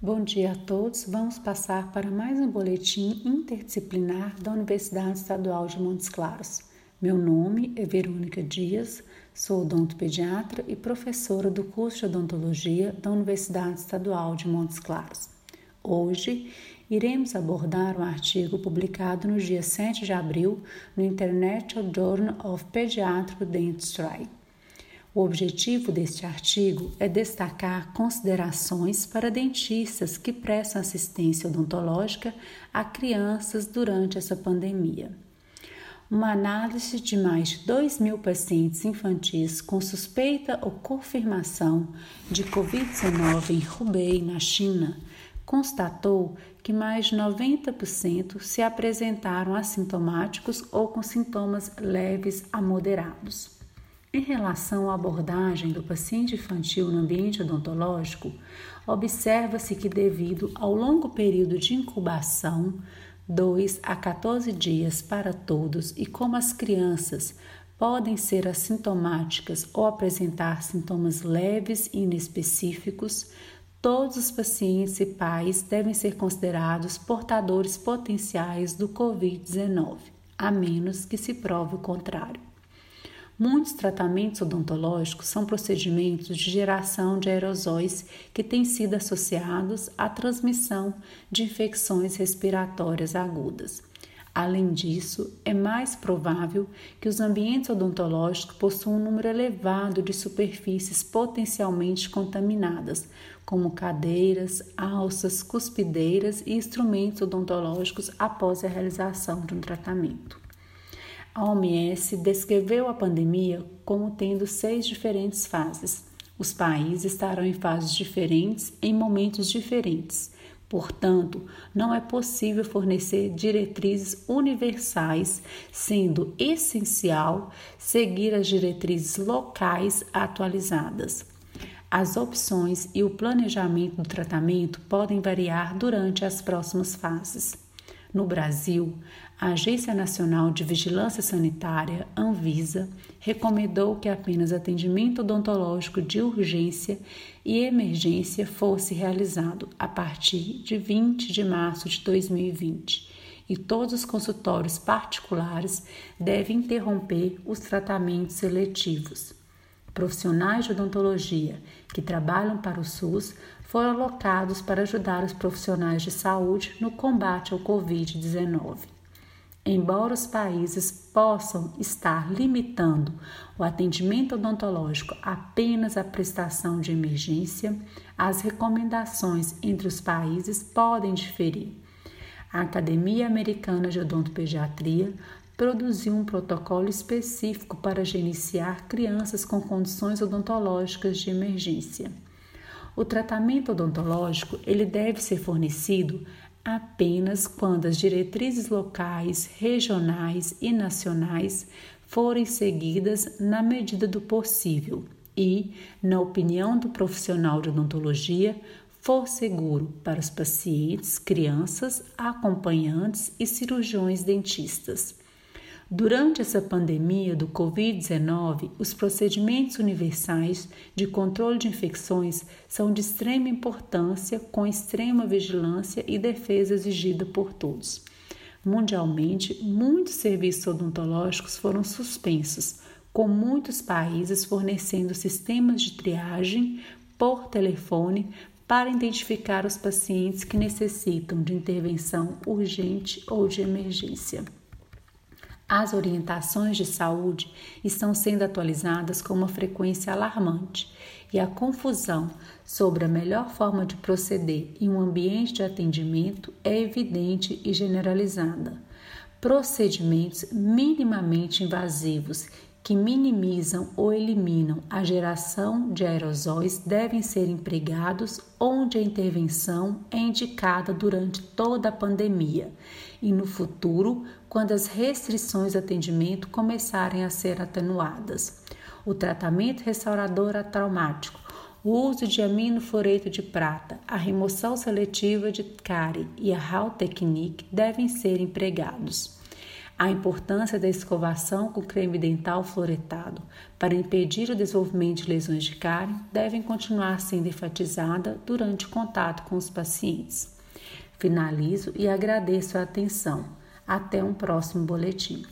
Bom dia a todos. Vamos passar para mais um boletim interdisciplinar da Universidade Estadual de Montes Claros. Meu nome é Verônica Dias, sou odontopediatra e professora do curso de odontologia da Universidade Estadual de Montes Claros. Hoje iremos abordar um artigo publicado no dia 7 de abril no International Journal of Pediatric Dentistry o objetivo deste artigo é destacar considerações para dentistas que prestam assistência odontológica a crianças durante essa pandemia. Uma análise de mais de 2 mil pacientes infantis com suspeita ou confirmação de Covid-19 em Hubei, na China, constatou que mais de 90% se apresentaram assintomáticos ou com sintomas leves a moderados. Em relação à abordagem do paciente infantil no ambiente odontológico, observa-se que, devido ao longo período de incubação, 2 a 14 dias para todos, e como as crianças podem ser assintomáticas ou apresentar sintomas leves e inespecíficos, todos os pacientes e pais devem ser considerados portadores potenciais do Covid-19, a menos que se prove o contrário. Muitos tratamentos odontológicos são procedimentos de geração de aerosóis que têm sido associados à transmissão de infecções respiratórias agudas. Além disso, é mais provável que os ambientes odontológicos possuam um número elevado de superfícies potencialmente contaminadas, como cadeiras, alças, cuspideiras e instrumentos odontológicos após a realização de um tratamento. A OMS descreveu a pandemia como tendo seis diferentes fases. Os países estarão em fases diferentes em momentos diferentes. Portanto, não é possível fornecer diretrizes universais, sendo essencial seguir as diretrizes locais atualizadas. As opções e o planejamento do tratamento podem variar durante as próximas fases. No Brasil, a Agência Nacional de Vigilância Sanitária, Anvisa, recomendou que apenas atendimento odontológico de urgência e emergência fosse realizado a partir de 20 de março de 2020 e todos os consultórios particulares devem interromper os tratamentos seletivos. Profissionais de odontologia que trabalham para o SUS foram alocados para ajudar os profissionais de saúde no combate ao Covid-19. Embora os países possam estar limitando o atendimento odontológico apenas à prestação de emergência, as recomendações entre os países podem diferir. A Academia Americana de Odontopediatria produziu um protocolo específico para gerenciar crianças com condições odontológicas de emergência. O tratamento odontológico ele deve ser fornecido apenas quando as diretrizes locais, regionais e nacionais forem seguidas na medida do possível e, na opinião do profissional de odontologia, for seguro para os pacientes, crianças, acompanhantes e cirurgiões dentistas. Durante essa pandemia do Covid-19, os procedimentos universais de controle de infecções são de extrema importância, com extrema vigilância e defesa exigida por todos. Mundialmente, muitos serviços odontológicos foram suspensos, com muitos países fornecendo sistemas de triagem por telefone para identificar os pacientes que necessitam de intervenção urgente ou de emergência. As orientações de saúde estão sendo atualizadas com uma frequência alarmante e a confusão sobre a melhor forma de proceder em um ambiente de atendimento é evidente e generalizada. Procedimentos minimamente invasivos que minimizam ou eliminam a geração de aerosóis devem ser empregados onde a intervenção é indicada durante toda a pandemia e no futuro, quando as restrições de atendimento começarem a ser atenuadas. O tratamento restaurador traumático, o uso de aminofluoreto de prata, a remoção seletiva de cárie e a HAL Technique devem ser empregados. A importância da escovação com creme dental fluoretado para impedir o desenvolvimento de lesões de cárie devem continuar sendo enfatizada durante o contato com os pacientes. Finalizo e agradeço a atenção. Até um próximo boletim.